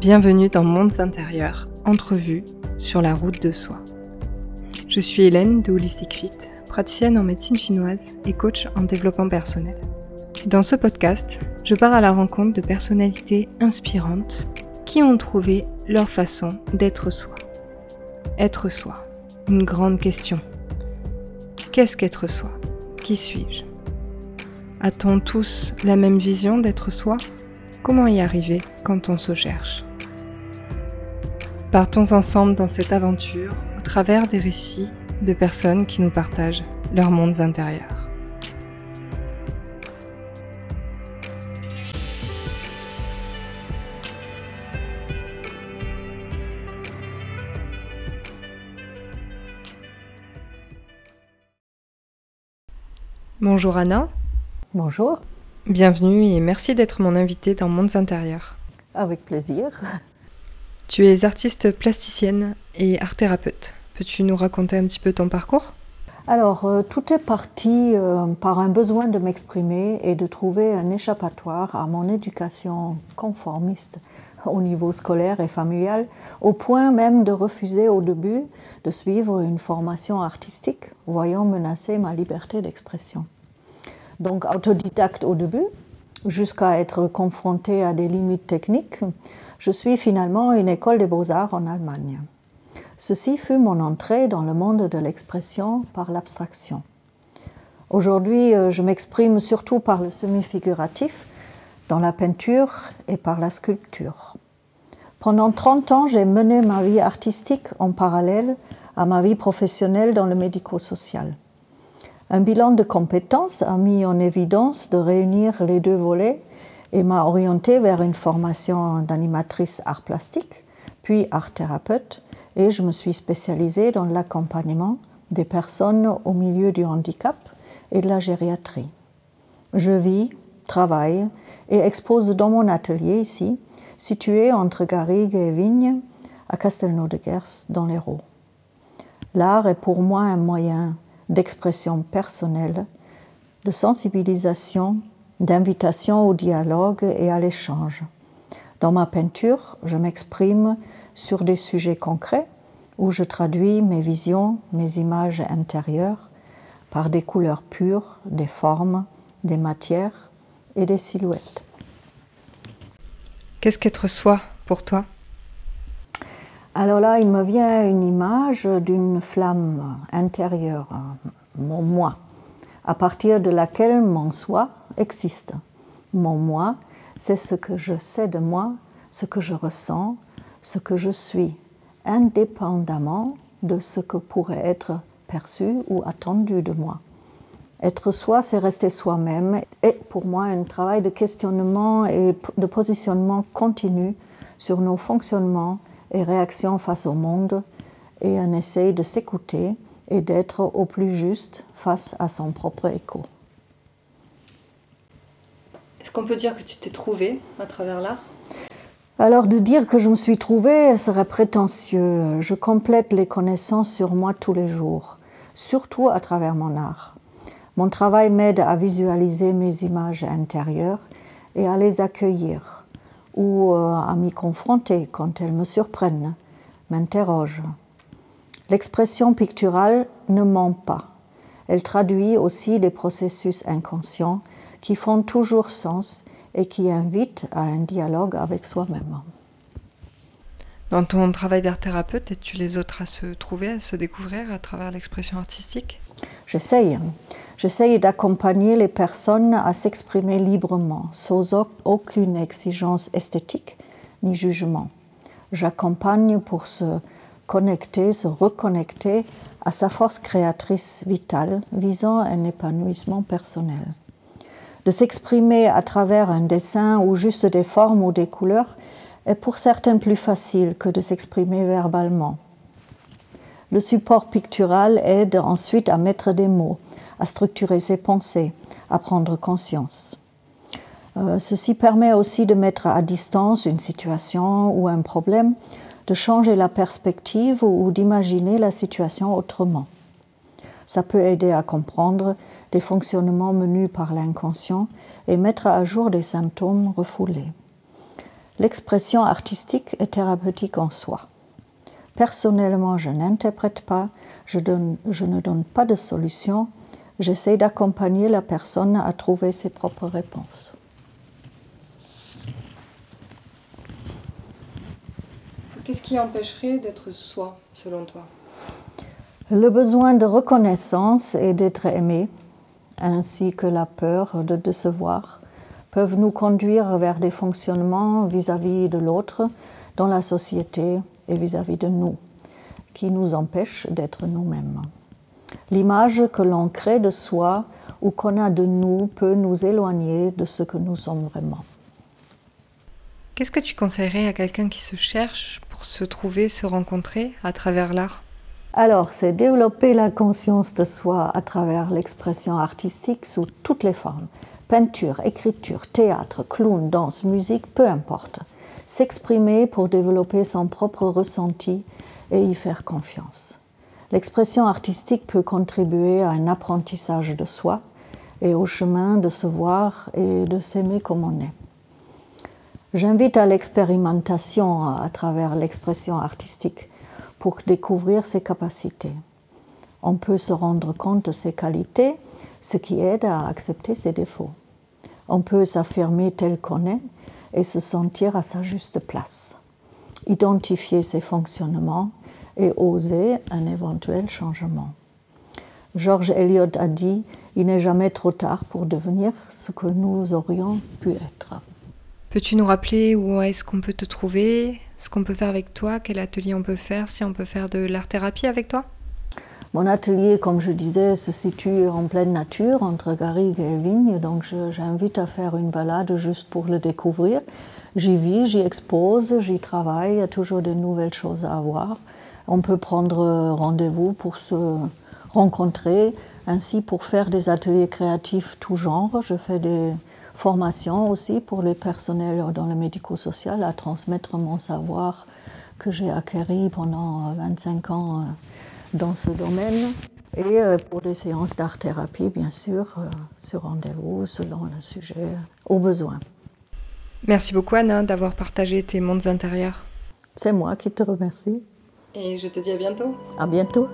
Bienvenue dans Mondes intérieurs, entrevue sur la route de soi. Je suis Hélène de Holistic Fit, praticienne en médecine chinoise et coach en développement personnel. Dans ce podcast, je pars à la rencontre de personnalités inspirantes qui ont trouvé leur façon d'être soi. Être soi, une grande question. Qu'est-ce qu'être soi? Qui suis-je? A-t-on tous la même vision d'être soi? Comment y arriver quand on se cherche Partons ensemble dans cette aventure au travers des récits de personnes qui nous partagent leurs mondes intérieurs. Bonjour Anna. Bonjour. Bienvenue et merci d'être mon invitée dans Mondes intérieurs. Avec plaisir. Tu es artiste plasticienne et art thérapeute. Peux-tu nous raconter un petit peu ton parcours? Alors, euh, tout est parti euh, par un besoin de m'exprimer et de trouver un échappatoire à mon éducation conformiste au niveau scolaire et familial, au point même de refuser au début de suivre une formation artistique, voyant menacer ma liberté d'expression. Donc autodidacte au début, jusqu'à être confronté à des limites techniques, je suis finalement une école des beaux-arts en Allemagne. Ceci fut mon entrée dans le monde de l'expression par l'abstraction. Aujourd'hui, euh, je m'exprime surtout par le semi-figuratif, dans la peinture et par la sculpture. Pendant 30 ans, j'ai mené ma vie artistique en parallèle à ma vie professionnelle dans le médico-social. Un bilan de compétences a mis en évidence de réunir les deux volets et m'a orientée vers une formation d'animatrice art plastique, puis art thérapeute, et je me suis spécialisée dans l'accompagnement des personnes au milieu du handicap et de la gériatrie. Je vis, travaille et expose dans mon atelier ici, situé entre Garrigue et Vigne, à Castelnau-de-Gers, dans l'Hérault. L'art est pour moi un moyen d'expression personnelle, de sensibilisation d'invitation au dialogue et à l'échange. Dans ma peinture, je m'exprime sur des sujets concrets où je traduis mes visions, mes images intérieures par des couleurs pures, des formes, des matières et des silhouettes. Qu'est-ce qu'être soi pour toi? Alors là, il me vient une image d'une flamme intérieure, mon moi, à partir de laquelle mon soi existe. Mon moi, c'est ce que je sais de moi, ce que je ressens, ce que je suis, indépendamment de ce que pourrait être perçu ou attendu de moi. Être soi, c'est rester soi-même et pour moi un travail de questionnement et de positionnement continu sur nos fonctionnements et réactions face au monde et un essai de s'écouter et d'être au plus juste face à son propre écho. Est-ce qu'on peut dire que tu t'es trouvé à travers l'art? Alors de dire que je me suis trouvée serait prétentieux. Je complète les connaissances sur moi tous les jours, surtout à travers mon art. Mon travail m'aide à visualiser mes images intérieures et à les accueillir ou euh, à m'y confronter quand elles me surprennent, m'interrogent. L'expression picturale ne ment pas. Elle traduit aussi des processus inconscients qui font toujours sens et qui invitent à un dialogue avec soi-même. Dans ton travail d'art thérapeute, aides-tu les autres à se trouver, à se découvrir à travers l'expression artistique? J'essaye. J'essaye d'accompagner les personnes à s'exprimer librement, sans aucune exigence esthétique ni jugement. J'accompagne pour se connecter, se reconnecter à sa force créatrice vitale visant un épanouissement personnel de s'exprimer à travers un dessin ou juste des formes ou des couleurs est pour certains plus facile que de s'exprimer verbalement. Le support pictural aide ensuite à mettre des mots, à structurer ses pensées, à prendre conscience. Euh, ceci permet aussi de mettre à distance une situation ou un problème, de changer la perspective ou d'imaginer la situation autrement. Ça peut aider à comprendre des fonctionnements menus par l'inconscient et mettre à jour des symptômes refoulés. L'expression artistique est thérapeutique en soi. Personnellement, je n'interprète pas, je, je, ne donne pas de solution, j'essaie d'accompagner la personne à trouver ses propres réponses. Qu'est-ce qui empêcherait d'être soi, selon toi? Le besoin de reconnaissance et d'être aimé, ainsi que la peur de décevoir, peuvent nous conduire vers des fonctionnements vis-à-vis de l'autre dans la société et vis-à-vis de nous, qui nous empêchent d'être nous-mêmes. L'image que l'on crée de soi ou qu'on a de nous peut nous éloigner de ce que nous sommes vraiment. Qu'est-ce que tu conseillerais à quelqu'un qui se cherche pour se trouver, se rencontrer à travers l'art? Alors, c'est développer la conscience de soi à travers l'expression artistique sous toutes les formes, peinture, écriture, théâtre, clown, danse, musique, peu importe. S'exprimer pour développer son propre ressenti et y faire confiance. L'expression artistique peut contribuer à un apprentissage de soi et au chemin de se voir et de s'aimer comme on est. J'invite à l'expérimentation à travers l'expression artistique pour découvrir ses capacités. On peut se rendre compte de ses qualités ce qui aide à accepter ses défauts. On peut s'affirmer tel qu'on est et se sentir à sa juste place, identifier ses fonctionnements et oser un éventuel changement. George Eliot a dit Il n'est jamais trop tard pour devenir ce que nous aurions pu être. Peux-tu nous rappeler où est-ce qu'on peut te trouver, ce qu'on peut faire avec toi, quel atelier on peut faire, si on peut faire de l'art-thérapie avec toi? Mon atelier, comme je disais, se situe en pleine nature, entre Garrigue et Vigne, donc j'invite à faire une balade juste pour le découvrir. J'y vis, j'y expose, j'y travaille, il y a toujours de nouvelles choses à voir. On peut prendre rendez-vous pour se rencontrer, ainsi pour faire des ateliers créatifs tout genre. Je fais des formations aussi pour les personnels dans le médico-social à transmettre mon savoir que j'ai acquis pendant 25 ans dans ce domaine et euh, pour des séances d'art-thérapie, bien sûr, euh, sur rendez-vous, selon le sujet, au besoin. Merci beaucoup, Anna, d'avoir partagé tes mondes intérieurs. C'est moi qui te remercie. Et je te dis à bientôt. À bientôt.